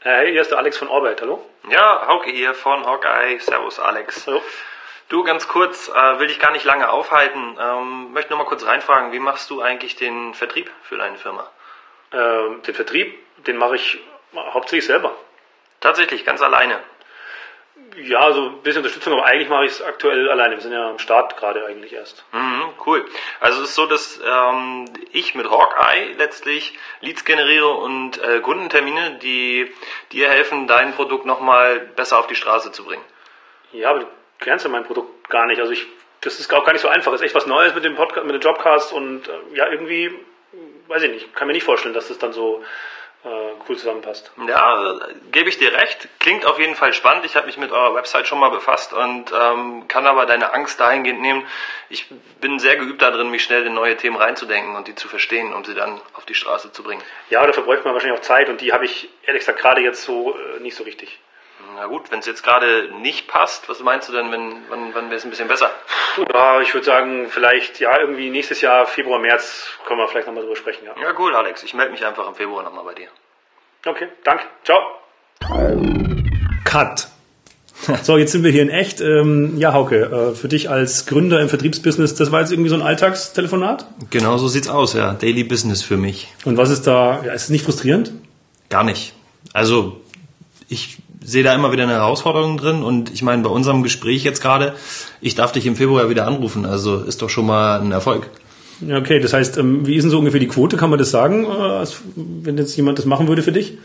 Hey, hier ist der Alex von Orbit, hallo? Ja, Hauke hier von Hawkeye. Servus, Alex. Hallo. Du, ganz kurz, äh, will dich gar nicht lange aufhalten. Ähm, möchte nur mal kurz reinfragen, wie machst du eigentlich den Vertrieb für deine Firma? Ähm, den Vertrieb, den mache ich hauptsächlich selber. Tatsächlich, ganz alleine. Ja, so ein bisschen Unterstützung, aber eigentlich mache ich es aktuell alleine. Wir sind ja am Start gerade eigentlich erst. Mhm, cool. Also es ist so, dass ähm, ich mit Hawkeye letztlich Leads generiere und äh, Kundentermine, die dir helfen, dein Produkt nochmal besser auf die Straße zu bringen. Ja, aber du kennst ja mein Produkt gar nicht. Also ich, das ist auch gar nicht so einfach. Das ist echt was Neues mit dem Podcast, mit dem Jobcast und äh, ja, irgendwie, weiß ich nicht, kann mir nicht vorstellen, dass das dann so cool zusammenpasst. Ja, äh, gebe ich dir recht. Klingt auf jeden Fall spannend. Ich habe mich mit eurer Website schon mal befasst und ähm, kann aber deine Angst dahingehend nehmen. Ich bin sehr geübt darin, mich schnell in neue Themen reinzudenken und die zu verstehen, um sie dann auf die Straße zu bringen. Ja, dafür bräuchte man wahrscheinlich auch Zeit und die habe ich ehrlich gesagt gerade jetzt so äh, nicht so richtig. Na gut, wenn es jetzt gerade nicht passt, was meinst du denn, wenn, wann, wann wäre es ein bisschen besser? Ja, ich würde sagen, vielleicht ja irgendwie nächstes Jahr, Februar, März, können wir vielleicht nochmal drüber sprechen. Ja. Ja, cool, Alex. Ich melde mich einfach im Februar nochmal bei dir. Okay, danke. Ciao. Cut. So, jetzt sind wir hier in echt. Ähm, ja, Hauke, äh, für dich als Gründer im Vertriebsbusiness, das war jetzt irgendwie so ein Alltagstelefonat? Genau so sieht's aus, ja. Daily Business für mich. Und was ist da, ja, ist es nicht frustrierend? Gar nicht. Also, ich sehe da immer wieder eine Herausforderung drin und ich meine, bei unserem Gespräch jetzt gerade, ich darf dich im Februar wieder anrufen, also ist doch schon mal ein Erfolg. Okay, das heißt, ähm, wie ist denn so ungefähr die Quote? Kann man das sagen, äh, wenn jetzt jemand das machen würde für dich?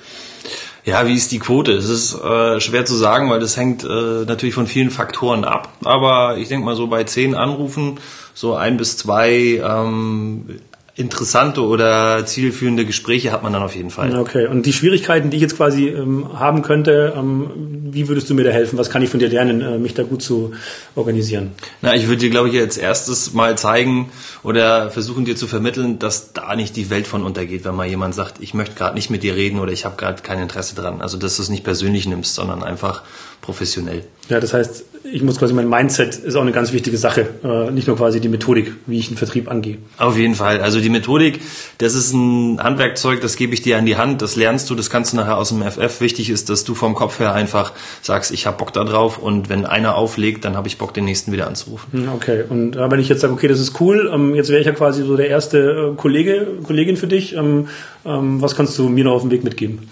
Ja, wie ist die Quote? Es ist äh, schwer zu sagen, weil das hängt äh, natürlich von vielen Faktoren ab. Aber ich denke mal so bei zehn Anrufen, so ein bis zwei ähm, interessante oder zielführende Gespräche hat man dann auf jeden Fall. Okay, und die Schwierigkeiten, die ich jetzt quasi ähm, haben könnte, ähm, wie würdest du mir da helfen? Was kann ich von dir lernen, äh, mich da gut zu organisieren? Na, ich würde dir, glaube ich, als erstes mal zeigen oder versuchen dir zu vermitteln, dass da nicht die Welt von untergeht, wenn mal jemand sagt, ich möchte gerade nicht mit dir reden oder ich habe gerade kein Interesse dran. Also, dass du es nicht persönlich nimmst, sondern einfach professionell. Ja, das heißt, ich muss quasi mein Mindset ist auch eine ganz wichtige Sache, äh, nicht nur quasi die Methodik, wie ich einen Vertrieb angehe. Auf jeden Fall. Also die Methodik, das ist ein Handwerkzeug, das gebe ich dir an die Hand, das lernst du, das kannst du nachher aus dem FF. Wichtig ist, dass du vom Kopf her einfach sagst, ich habe Bock da drauf und wenn einer auflegt, dann habe ich Bock, den nächsten wieder anzurufen. Hm, Okay, und äh, wenn ich jetzt sage, okay, das ist cool, ähm, jetzt wäre ich ja quasi so der erste äh, Kollege, Kollegin für dich, ähm, ähm, was kannst du mir noch auf den Weg mitgeben?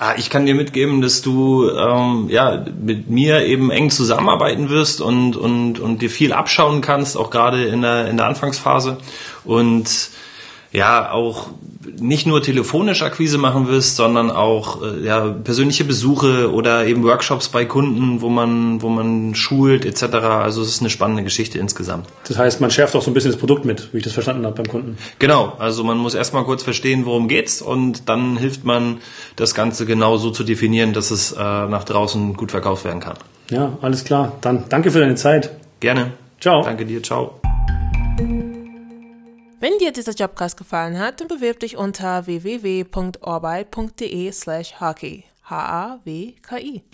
Ah, Ich kann dir mitgeben, dass du ähm, ja mit mir eben eng zusammenarbeiten wirst und, und, und dir viel abschauen kannst, auch gerade in der, in der Anfangsphase. Und ja, auch nicht nur telefonisch Akquise machen wirst, sondern auch äh, ja, persönliche Besuche oder eben Workshops bei Kunden, wo man, wo man schult etc. Also es ist eine spannende Geschichte insgesamt. Das heißt, man schärft auch so ein bisschen das Produkt mit, wie ich das verstanden habe beim Kunden. Genau, also man muss erstmal kurz verstehen, worum geht's und dann hilft man, das Ganze genau so zu definieren, dass es äh, nach draußen gut verkauft werden kann. Ja, alles klar. Dann danke für deine Zeit. Gerne. Ciao. Danke dir, ciao. Wenn dir dieser Jobcast gefallen hat, dann bewirb dich unter www.orbit.de slash hockey. H-A-W-K-I.